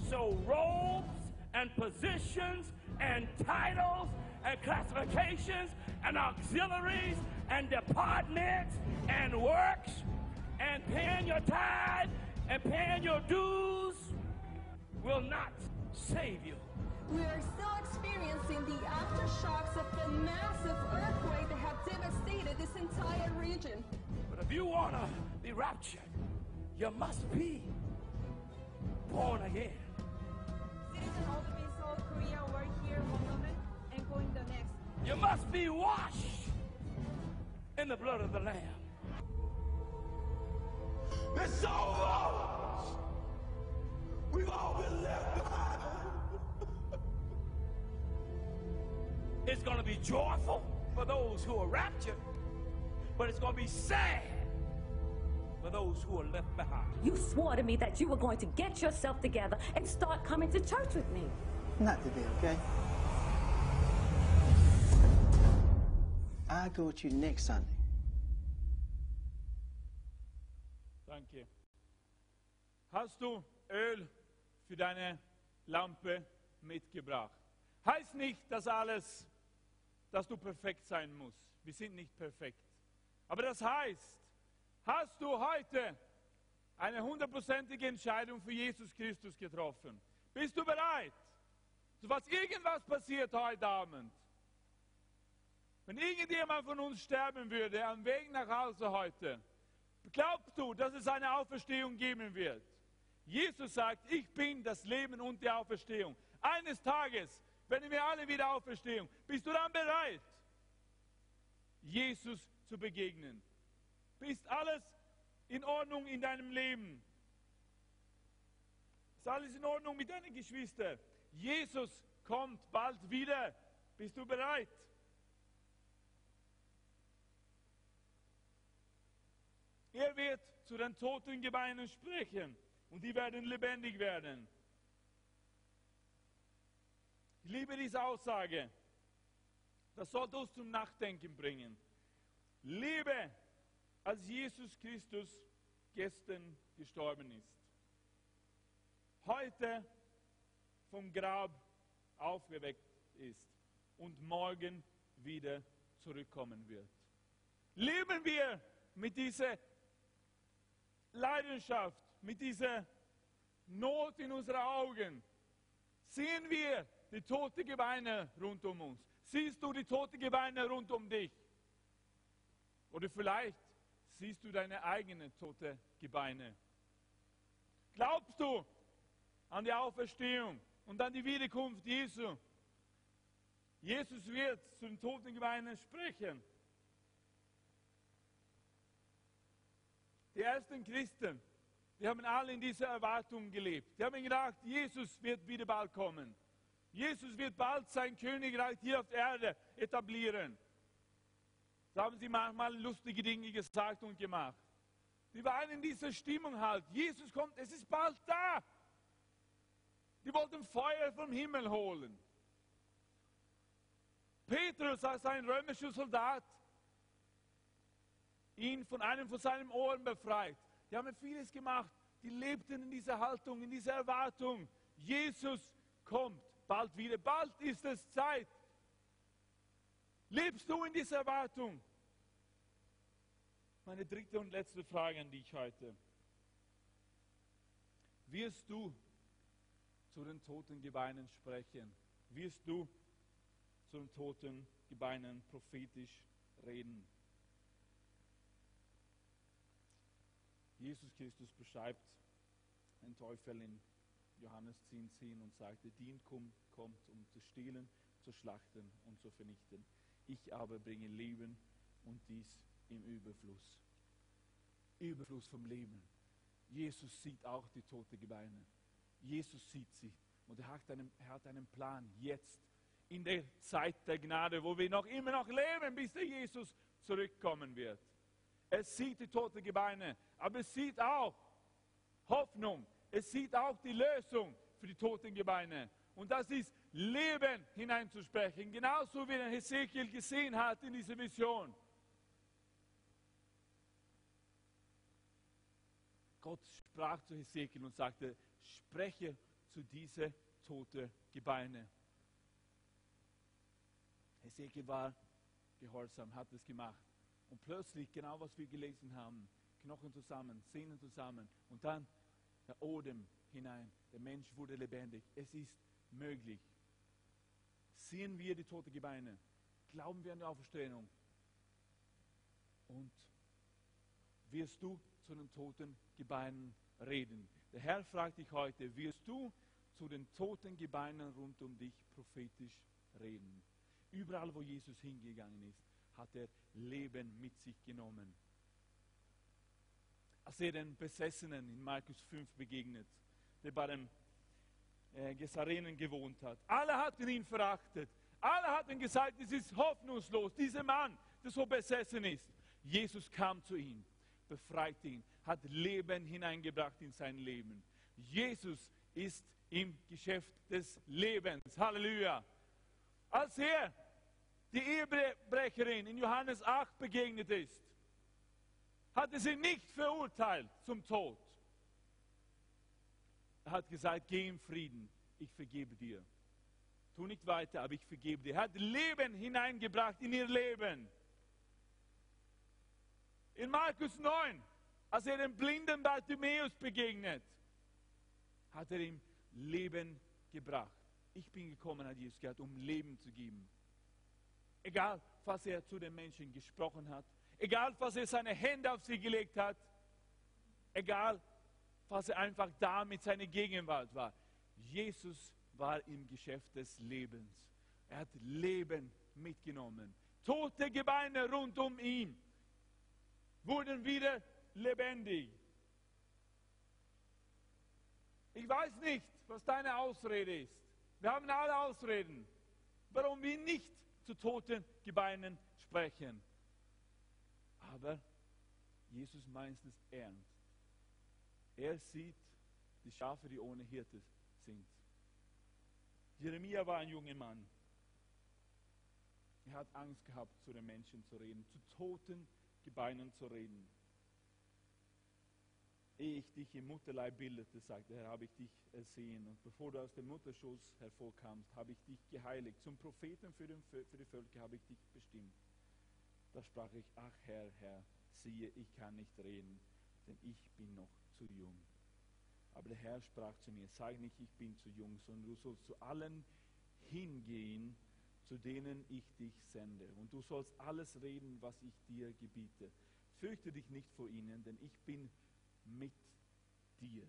So robes and positions and titles and classifications and auxiliaries and departments and works and paying your tithe and paying your dues will not save you. We are still experiencing the aftershocks of the massive earthquake that have devastated this entire region. But if you want to be raptured, you must be born again. Citizen of the Korea, here one moment and going the next. You must be washed in the blood of the Lamb. It's over! We've all been left behind. it's going to be joyful for those who are raptured, but it's going to be sad for those who are left behind. You swore to me that you were going to get yourself together and start coming to church with me. Not today, okay? I'll go with you next Sunday. Danke. Hast du Öl für deine Lampe mitgebracht? Heißt nicht, dass alles, dass du perfekt sein musst. Wir sind nicht perfekt. Aber das heißt, hast du heute eine hundertprozentige Entscheidung für Jesus Christus getroffen? Bist du bereit? So was irgendwas passiert heute Abend. Wenn irgendjemand von uns sterben würde am Weg nach Hause heute, glaubst du, dass es eine Auferstehung geben wird? Jesus sagt, ich bin das Leben und die Auferstehung. Eines Tages werden wir alle wieder auferstehen. Bist du dann bereit, Jesus zu begegnen? Ist alles in Ordnung in deinem Leben? Ist alles in Ordnung mit deinen Geschwistern? Jesus kommt bald wieder. Bist du bereit? Er wird zu den toten Gebeinen sprechen und die werden lebendig werden. Ich liebe diese Aussage. Das sollte uns zum Nachdenken bringen. Liebe, als Jesus Christus gestern gestorben ist, heute vom Grab aufgeweckt ist und morgen wieder zurückkommen wird. Leben wir mit dieser Leidenschaft, mit dieser Not in unseren Augen, sehen wir die toten Gebeine rund um uns. Siehst du die toten Gebeine rund um dich? Oder vielleicht siehst du deine eigenen toten Gebeine. Glaubst du an die Auferstehung und an die Wiederkunft Jesu? Jesus wird zu den toten Gebeinen sprechen. Die ersten Christen, die haben alle in dieser Erwartung gelebt. Die haben gedacht, Jesus wird wieder bald kommen. Jesus wird bald sein Königreich hier auf der Erde etablieren. Da haben sie manchmal lustige Dinge gesagt und gemacht. Die waren in dieser Stimmung halt. Jesus kommt, es ist bald da. Die wollten Feuer vom Himmel holen. Petrus als ein römischer Soldat ihn von einem von seinen Ohren befreit. Die haben vieles gemacht. Die lebten in dieser Haltung, in dieser Erwartung. Jesus kommt bald wieder. Bald ist es Zeit. Lebst du in dieser Erwartung? Meine dritte und letzte Frage an dich heute. Wirst du zu den toten Gebeinen sprechen? Wirst du zu den toten Gebeinen prophetisch reden? Jesus Christus beschreibt den Teufel in Johannes 10, 10 und sagte, Dien kommt, kommt, um zu stehlen, zu schlachten und zu vernichten. Ich aber bringe Leben und dies im Überfluss. Überfluss vom Leben. Jesus sieht auch die toten Gebeine. Jesus sieht sie. Und er hat, einen, er hat einen Plan jetzt, in der Zeit der Gnade, wo wir noch immer noch leben, bis der Jesus zurückkommen wird. Er sieht die toten Gebeine, aber es sieht auch Hoffnung. Es sieht auch die Lösung für die toten Gebeine. Und das ist Leben hineinzusprechen. Genauso wie der Hesekiel gesehen hat in dieser Vision. Gott sprach zu Hesekiel und sagte, spreche zu diese tote Gebeine. Hesekiel war gehorsam, hat es gemacht. Und plötzlich, genau was wir gelesen haben, Knochen zusammen, Sehnen zusammen und dann der Odem hinein. Der Mensch wurde lebendig. Es ist möglich. Sehen wir die toten Gebeine? Glauben wir an die Auferstehung? Und wirst du zu den toten Gebeinen reden? Der Herr fragt dich heute, wirst du zu den toten Gebeinen rund um dich prophetisch reden? Überall, wo Jesus hingegangen ist, hat er Leben mit sich genommen. Als er den Besessenen in Markus 5 begegnet, der bei den äh, Gesarenen gewohnt hat. Alle hatten ihn verachtet. Alle hatten gesagt, es ist hoffnungslos. Dieser Mann, der so besessen ist. Jesus kam zu ihm, befreite ihn, hat Leben hineingebracht in sein Leben. Jesus ist im Geschäft des Lebens. Halleluja. Als er die Ehebrecherin in Johannes 8 begegnet ist, hat er sie nicht verurteilt zum Tod. Er hat gesagt, geh in Frieden, ich vergebe dir. Tu nicht weiter, aber ich vergebe dir. Er hat Leben hineingebracht in ihr Leben. In Markus 9, als er dem blinden Bartimäus begegnet, hat er ihm Leben gebracht. Ich bin gekommen, hat Jesus gesagt, um Leben zu geben. Egal, was er zu den Menschen gesprochen hat, egal, was er seine Hände auf sie gelegt hat, egal, was er einfach da mit seiner Gegenwart war. Jesus war im Geschäft des Lebens. Er hat Leben mitgenommen. Tote Gebeine rund um ihn wurden wieder lebendig. Ich weiß nicht, was deine Ausrede ist. Wir haben alle Ausreden, warum wir nicht zu toten Gebeinen sprechen. Aber Jesus meint es ernst. Er sieht die Schafe, die ohne Hirte sind. Jeremia war ein junger Mann. Er hat Angst gehabt, zu den Menschen zu reden, zu toten Gebeinen zu reden. Ehe ich dich im Mutterleib bildete, sagte er, habe ich dich ersehen. Und bevor du aus dem Mutterschoß hervorkamst, habe ich dich geheiligt. Zum Propheten für, den, für die Völker habe ich dich bestimmt. Da sprach ich, ach Herr, Herr, siehe, ich kann nicht reden, denn ich bin noch zu jung. Aber der Herr sprach zu mir, sag nicht, ich bin zu jung, sondern du sollst zu allen hingehen, zu denen ich dich sende. Und du sollst alles reden, was ich dir gebiete. Fürchte dich nicht vor ihnen, denn ich bin mit dir.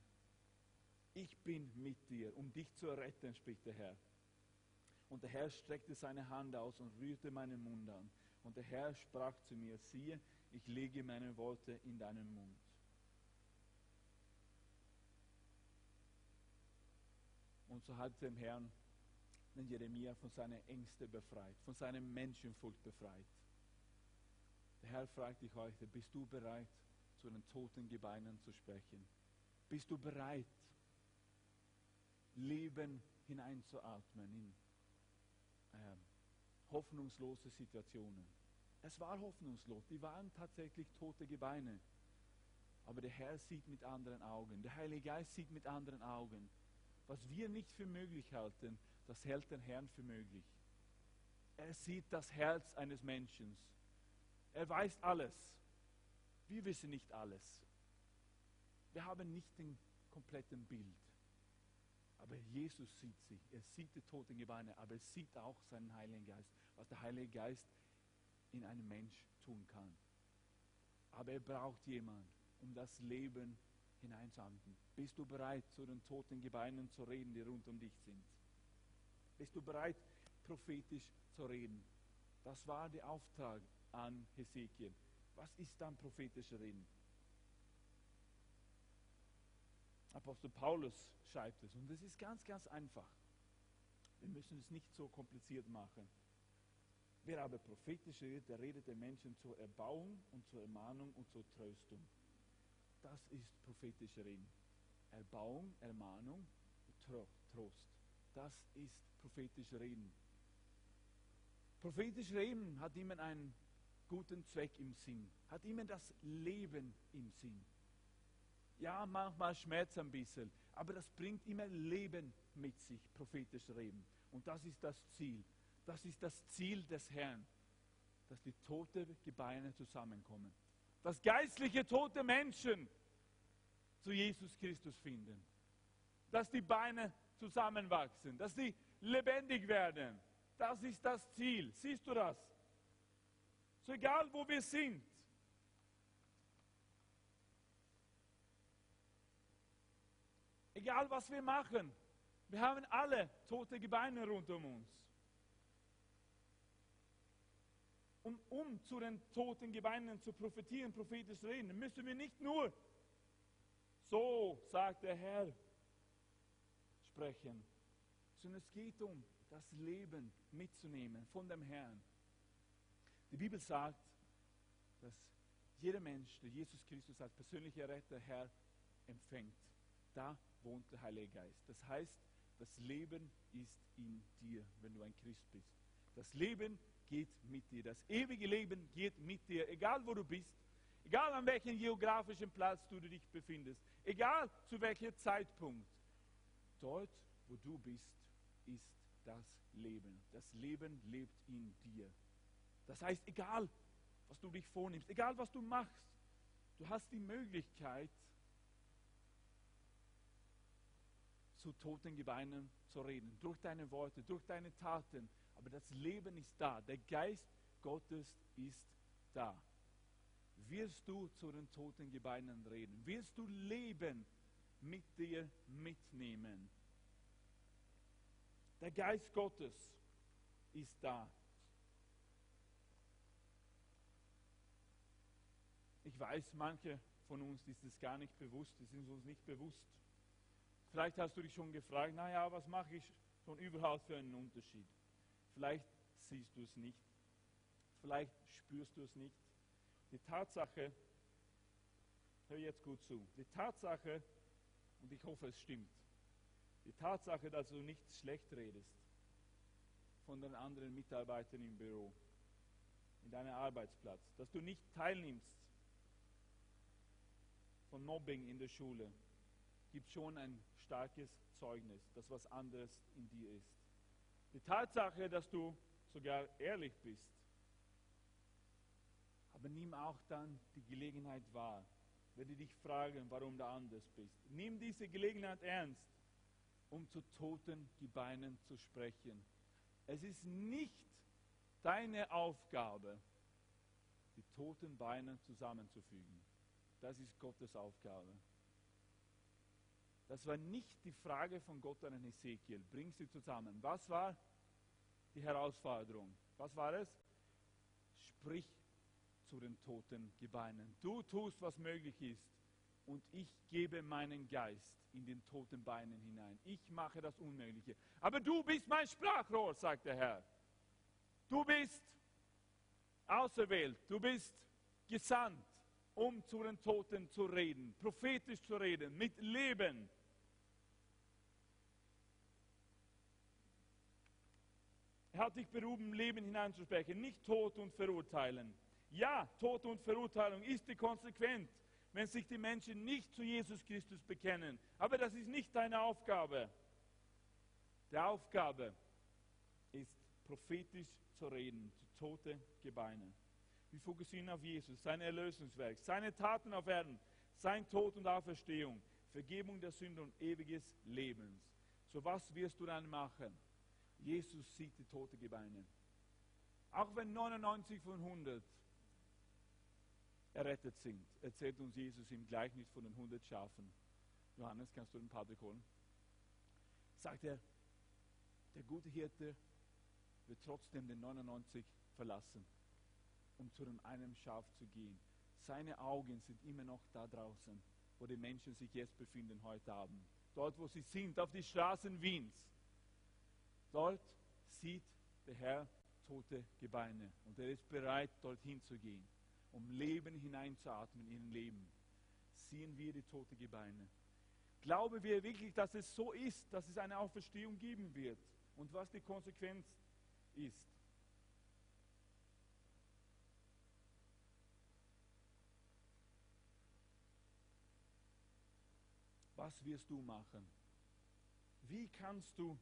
Ich bin mit dir, um dich zu retten, spricht der Herr. Und der Herr streckte seine Hand aus und rührte meinen Mund an. Und der Herr sprach zu mir, siehe, ich lege meine Worte in deinen Mund. Und so hat dem Herrn den Jeremia von seiner Ängste befreit, von seinem Menschenfurcht befreit. Der Herr fragt dich heute, bist du bereit, zu den toten Gebeinen zu sprechen? Bist du bereit, Leben hineinzuatmen in äh, hoffnungslose Situationen? Es war hoffnungslos, die waren tatsächlich tote Gebeine. Aber der Herr sieht mit anderen Augen, der Heilige Geist sieht mit anderen Augen. Was wir nicht für möglich halten, das hält den Herrn für möglich. Er sieht das Herz eines Menschen. Er weiß alles. Wir wissen nicht alles. Wir haben nicht den kompletten Bild. Aber Jesus sieht sie. Er sieht die toten Gebeine, aber er sieht auch seinen Heiligen Geist, was der Heilige Geist in einem Mensch tun kann. Aber er braucht jemanden, um das Leben hineinzuhandeln. Bist du bereit, zu den toten Gebeinen zu reden, die rund um dich sind? Bist du bereit, prophetisch zu reden? Das war der Auftrag an Hesekiel. Was ist dann prophetische Reden? Apostel Paulus schreibt es und das ist ganz, ganz einfach. Wir müssen es nicht so kompliziert machen. Wer aber prophetisch redet, der redet den Menschen zur Erbauung und zur Ermahnung und zur Tröstung. Das ist prophetische Reden. Erbauung, Ermahnung, Trost. Das ist prophetische Reden. Prophetische Reden hat immer einen guten Zweck im Sinn, hat immer das Leben im Sinn. Ja, manchmal schmerzt ein bisschen, aber das bringt immer Leben mit sich, prophetische Reden. Und das ist das Ziel. Das ist das Ziel des Herrn, dass die toten Gebeine zusammenkommen. Dass geistliche tote Menschen zu Jesus Christus finden. Dass die Beine zusammenwachsen, dass sie lebendig werden. Das ist das Ziel. Siehst du das? So egal, wo wir sind. Egal, was wir machen. Wir haben alle tote Gebeine rund um uns. Und um zu den toten Gebeinen zu profitieren, prophetisch reden, müssen wir nicht nur so, sagt der Herr, sprechen, sondern es geht um das Leben mitzunehmen von dem Herrn. Die Bibel sagt, dass jeder Mensch, der Jesus Christus als persönlicher Retter, Herr, empfängt, da wohnt der Heilige Geist. Das heißt, das Leben ist in dir, wenn du ein Christ bist. Das Leben geht mit dir. Das ewige Leben geht mit dir, egal wo du bist, egal an welchem geografischen Platz du dich befindest, egal zu welchem Zeitpunkt. Dort, wo du bist, ist das Leben. Das Leben lebt in dir. Das heißt, egal, was du dich vornimmst, egal, was du machst, du hast die Möglichkeit, zu toten Gebeinen zu reden, durch deine Worte, durch deine Taten. Aber das Leben ist da, der Geist Gottes ist da. Wirst du zu den toten Gebeinen reden? Wirst du Leben mit dir mitnehmen? Der Geist Gottes ist da. Ich weiß, manche von uns ist es gar nicht bewusst, es ist uns nicht bewusst. Vielleicht hast du dich schon gefragt, naja, was mache ich schon überhaupt für einen Unterschied? Vielleicht siehst du es nicht, vielleicht spürst du es nicht. Die Tatsache, hör jetzt gut zu, die Tatsache, und ich hoffe es stimmt, die Tatsache, dass du nichts schlecht redest von den anderen Mitarbeitern im Büro, in deinem Arbeitsplatz, dass du nicht teilnimmst von Mobbing in der Schule, gibt schon ein starkes Zeugnis, dass was anderes in dir ist. Die Tatsache, dass du sogar ehrlich bist, aber nimm auch dann die Gelegenheit wahr, wenn die dich fragen, warum du anders bist. Nimm diese Gelegenheit ernst, um zu toten Gebeinen zu sprechen. Es ist nicht deine Aufgabe, die toten Beine zusammenzufügen. Das ist Gottes Aufgabe. Das war nicht die Frage von Gott an Ezekiel. Bring sie zusammen. Was war die Herausforderung? Was war es? Sprich zu den toten Gebeinen. Du tust, was möglich ist. Und ich gebe meinen Geist in den toten Beinen hinein. Ich mache das Unmögliche. Aber du bist mein Sprachrohr, sagt der Herr. Du bist auserwählt. Du bist gesandt, um zu den Toten zu reden, prophetisch zu reden, mit Leben. Hat dich berufen, Leben hineinzusprechen, nicht Tod und Verurteilen. Ja, Tod und Verurteilung ist die Konsequenz, wenn sich die Menschen nicht zu Jesus Christus bekennen. Aber das ist nicht deine Aufgabe. Die Aufgabe ist, prophetisch zu reden, zu tote Gebeine. Wir fokussieren auf Jesus, sein Erlösungswerk, seine Taten auf Erden, sein Tod und Auferstehung, Vergebung der Sünde und ewiges Lebens. So was wirst du dann machen? Jesus sieht die tote Gebeine. Auch wenn 99 von 100 errettet sind, erzählt uns Jesus im Gleichnis von den 100 Schafen. Johannes, kannst du den Patrick holen? Sagt er, der gute Hirte wird trotzdem den 99 verlassen, um zu dem einen Schaf zu gehen. Seine Augen sind immer noch da draußen, wo die Menschen sich jetzt befinden heute Abend. Dort, wo sie sind, auf die Straßen Wiens. Dort sieht der Herr tote Gebeine und er ist bereit, dorthin zu gehen, um Leben hineinzuatmen in ihr Leben. Sehen wir die tote Gebeine. Glauben wir wirklich, dass es so ist, dass es eine Auferstehung geben wird und was die Konsequenz ist. Was wirst du machen? Wie kannst du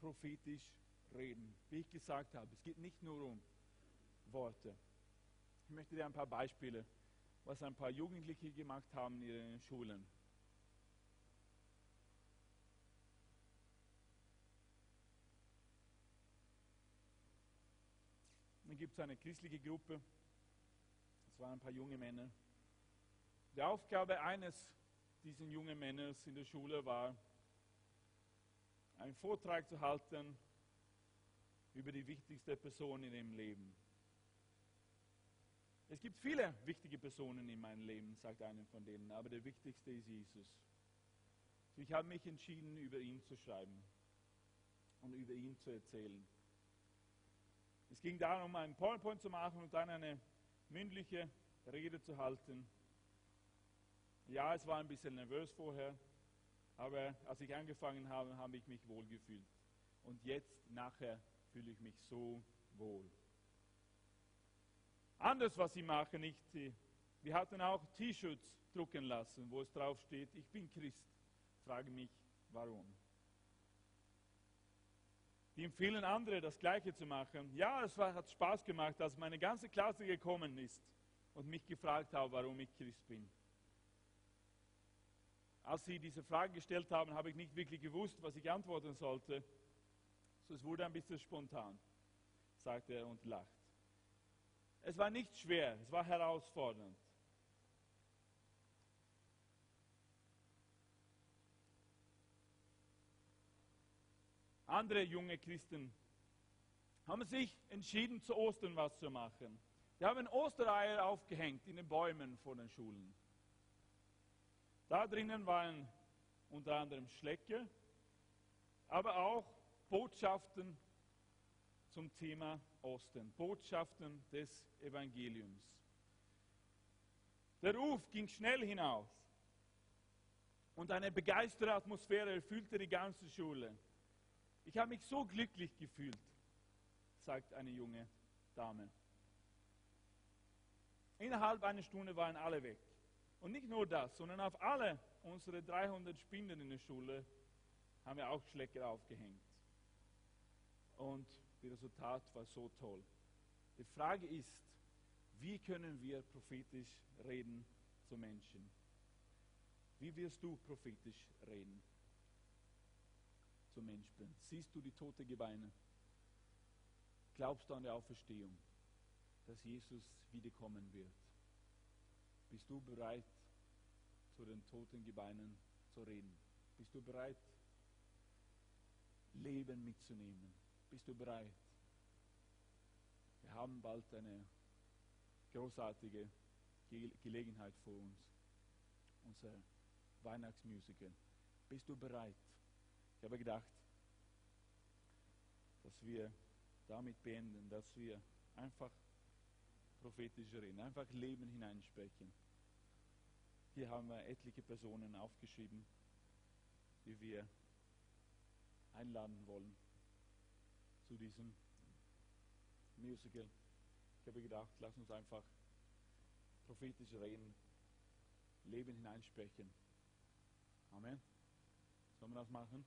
prophetisch reden. Wie ich gesagt habe, es geht nicht nur um Worte. Ich möchte dir ein paar Beispiele, was ein paar Jugendliche gemacht haben in ihren Schulen. Dann gibt es eine christliche Gruppe, das waren ein paar junge Männer. Die Aufgabe eines dieser jungen Männer in der Schule war, einen Vortrag zu halten über die wichtigste Person in ihrem Leben. Es gibt viele wichtige Personen in meinem Leben, sagt einer von denen, aber der wichtigste ist Jesus. Ich habe mich entschieden, über ihn zu schreiben. und über ihn zu erzählen. Es ging darum, einen PowerPoint zu machen und dann eine mündliche Rede zu halten. Ja, es war ein bisschen nervös vorher, aber als ich angefangen habe, habe ich mich wohl gefühlt. Und jetzt, nachher, fühle ich mich so wohl. Anders, was sie machen, sie- Wir hatten auch T-Shirts drucken lassen, wo es drauf steht, ich bin Christ. Frage mich, warum? Die empfehlen andere, das Gleiche zu machen. Ja, es war, hat Spaß gemacht, als meine ganze Klasse gekommen ist und mich gefragt hat, warum ich Christ bin. Als sie diese Frage gestellt haben, habe ich nicht wirklich gewusst, was ich antworten sollte. So, es wurde ein bisschen spontan, sagt er und lacht. Es war nicht schwer, es war herausfordernd. Andere junge Christen haben sich entschieden, zu Ostern was zu machen. Die haben Ostereier aufgehängt in den Bäumen vor den Schulen. Da drinnen waren unter anderem Schlecke, aber auch Botschaften zum Thema Ostern, Botschaften des Evangeliums. Der Ruf ging schnell hinaus und eine begeisterte Atmosphäre erfüllte die ganze Schule. Ich habe mich so glücklich gefühlt, sagt eine junge Dame. Innerhalb einer Stunde waren alle weg. Und nicht nur das, sondern auf alle unsere 300 Spinnen in der Schule haben wir auch Schlecker aufgehängt. Und das Resultat war so toll. Die Frage ist, wie können wir prophetisch reden zu Menschen? Wie wirst du prophetisch reden zu Menschen? Siehst du die tote Gebeine? Glaubst du an die Auferstehung, dass Jesus wiederkommen wird? Bist du bereit, zu den toten Gebeinen zu reden? Bist du bereit, Leben mitzunehmen? Bist du bereit? Wir haben bald eine großartige Ge Gelegenheit vor uns, unser Weihnachtsmusical. Bist du bereit? Ich habe gedacht, dass wir damit beenden, dass wir einfach prophetisch reden, einfach Leben hineinsprechen. Hier haben wir etliche Personen aufgeschrieben, die wir einladen wollen zu diesem Musical. Ich habe gedacht, lass uns einfach prophetisch reden, Leben hineinsprechen. Amen. Sollen wir das machen?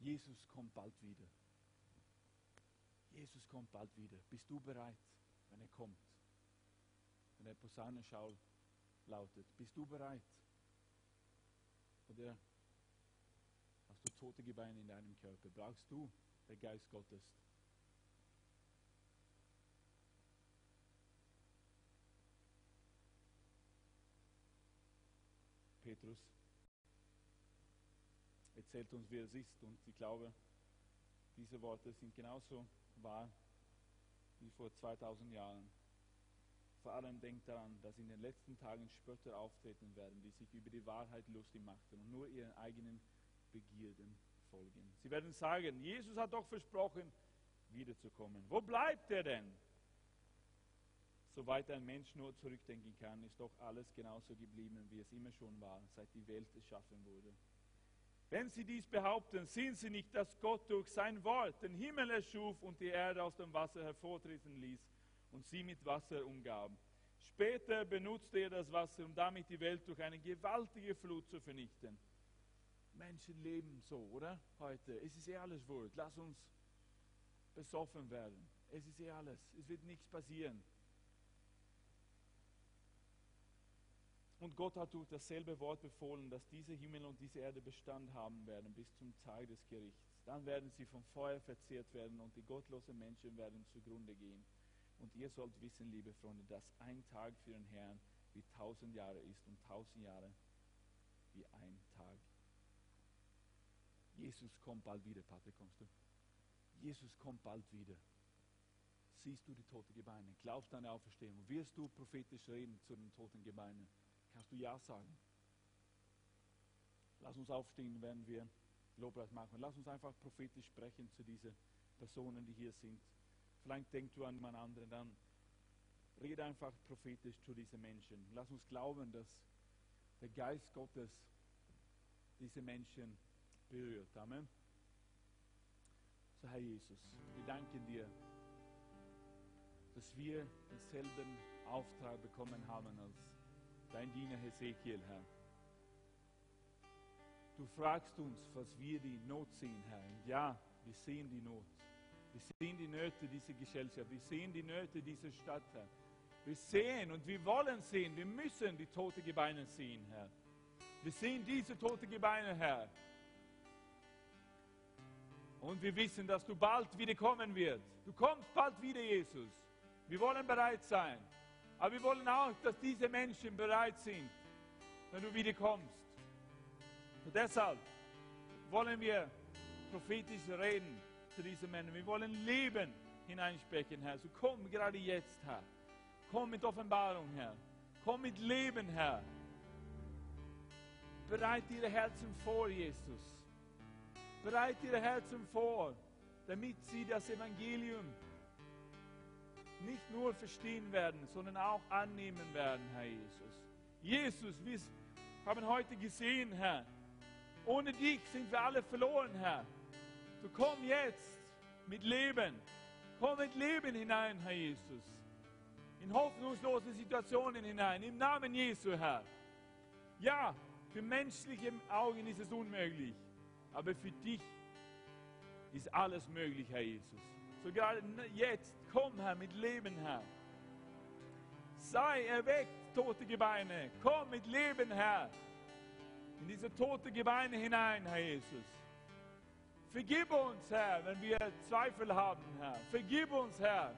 Jesus kommt bald wieder. Jesus kommt bald wieder. Bist du bereit, wenn er kommt? Wenn der Posaunenschall lautet. Bist du bereit? Oder hast du tote Gebeine in deinem Körper? Brauchst du den Geist Gottes? Petrus erzählt uns, wie es ist. Und ich glaube, diese Worte sind genauso wahr wie vor 2000 Jahren. Vor allem denkt daran, dass in den letzten Tagen Spötter auftreten werden, die sich über die Wahrheit lustig machen und nur ihren eigenen Begierden folgen. Sie werden sagen, Jesus hat doch versprochen, wiederzukommen. Wo bleibt er denn? Soweit ein Mensch nur zurückdenken kann, ist doch alles genauso geblieben, wie es immer schon war, seit die Welt erschaffen wurde. Wenn sie dies behaupten, sehen sie nicht, dass Gott durch sein Wort den Himmel erschuf und die Erde aus dem Wasser hervortreten ließ und sie mit Wasser umgab. Später benutzte er das Wasser, um damit die Welt durch eine gewaltige Flut zu vernichten. Menschen leben so, oder? Heute. Es ist eh alles Wort. Lass uns besoffen werden. Es ist eh alles. Es wird nichts passieren. Und Gott hat durch dasselbe Wort befohlen, dass diese Himmel und diese Erde Bestand haben werden bis zum Tag des Gerichts. Dann werden sie vom Feuer verzehrt werden und die gottlosen Menschen werden zugrunde gehen. Und ihr sollt wissen, liebe Freunde, dass ein Tag für den Herrn wie tausend Jahre ist und tausend Jahre wie ein Tag. Jesus kommt bald wieder, Patrick, kommst du? Jesus kommt bald wieder. Siehst du die toten Gebeine? Glaubst du an die Auferstehung? Wirst du prophetisch reden zu den toten Gebeinen? Kannst du Ja sagen? Lass uns aufstehen, wenn wir Lobpreis machen. Lass uns einfach prophetisch sprechen zu diesen Personen, die hier sind. Vielleicht denkst du an jemand anderen, dann rede einfach prophetisch zu diesen Menschen. Lass uns glauben, dass der Geist Gottes diese Menschen berührt. Amen. So, Herr Jesus, wir danken dir, dass wir denselben Auftrag bekommen haben als dein Diener Hesekiel, Herr. Du fragst uns, was wir die Not sehen, Herr. Und ja, wir sehen die Not. Wir sehen die Nöte dieser Gesellschaft. Wir sehen die Nöte dieser Stadt, Herr. Wir sehen und wir wollen sehen, wir müssen die tote Gebeine sehen, Herr. Wir sehen diese tote Gebeine, Herr. Und wir wissen, dass du bald wieder kommen wirst. Du kommst bald wieder, Jesus. Wir wollen bereit sein. Aber wir wollen auch, dass diese Menschen bereit sind, wenn du wieder kommst. Und deshalb wollen wir prophetisch reden zu diesen Männern. Wir wollen Leben hineinsprechen, Herr. So komm gerade jetzt, Herr. Komm mit Offenbarung, Herr. Komm mit Leben, Herr. Bereit ihre Herzen vor, Jesus. Bereit ihre Herzen vor, damit sie das Evangelium nicht nur verstehen werden, sondern auch annehmen werden, Herr Jesus. Jesus, wir haben heute gesehen, Herr, ohne dich sind wir alle verloren, Herr. So komm jetzt mit Leben. Komm mit Leben hinein, Herr Jesus. In hoffnungslose Situationen hinein. Im Namen Jesu, Herr. Ja, für menschliche Augen ist es unmöglich. Aber für dich ist alles möglich, Herr Jesus. So gerade jetzt, komm, Herr, mit Leben, Herr. Sei erweckt, tote Gebeine. Komm mit Leben, Herr in diese tote Gebeine hinein, Herr Jesus. Vergib uns, Herr, wenn wir Zweifel haben, Herr. Vergib uns, Herr.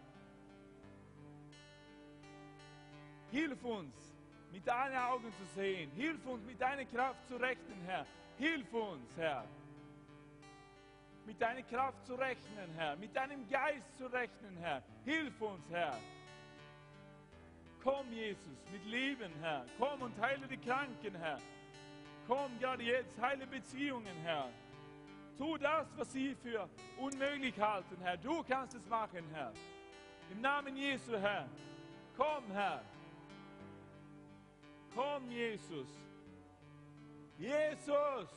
Hilf uns, mit deinen Augen zu sehen. Hilf uns, mit deiner Kraft zu rechnen, Herr. Hilf uns, Herr. Mit deiner Kraft zu rechnen, Herr. Mit deinem Geist zu rechnen, Herr. Hilf uns, Herr. Komm, Jesus, mit Leben, Herr. Komm und heile die Kranken, Herr. Komm gerade jetzt, heile Beziehungen, Herr. Tu das, was sie für unmöglich halten, Herr. Du kannst es machen, Herr. Im Namen Jesu, Herr. Komm, Herr. Komm, Jesus. Jesus,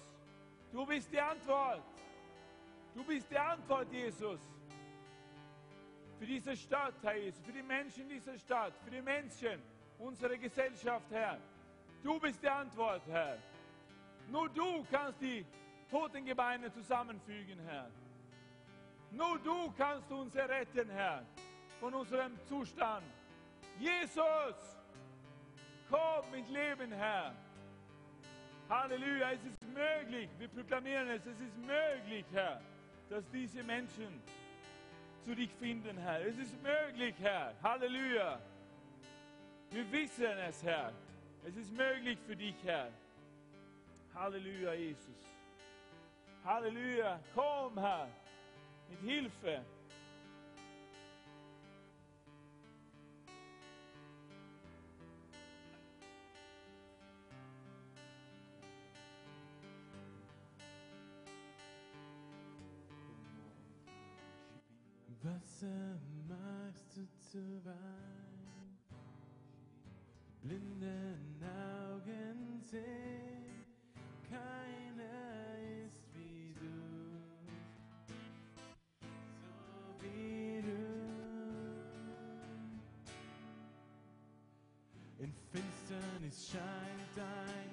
du bist die Antwort. Du bist die Antwort, Jesus. Für diese Stadt, Herr Jesus, für die Menschen dieser Stadt, für die Menschen unserer Gesellschaft, Herr. Du bist die Antwort, Herr. Nur du kannst die toten Gebeine zusammenfügen, Herr. Nur du kannst uns erretten, Herr, von unserem Zustand. Jesus, komm mit Leben, Herr. Halleluja, es ist möglich, wir proklamieren es, es ist möglich, Herr, dass diese Menschen zu dich finden, Herr. Es ist möglich, Herr. Halleluja. Wir wissen es, Herr. Es ist möglich für dich, Herr. Halleluja, Jesus. Halleluja. Kom Herr, mit Hilfe. Was magst du zu weinen? Blinden Augen sehen, His shine, dine.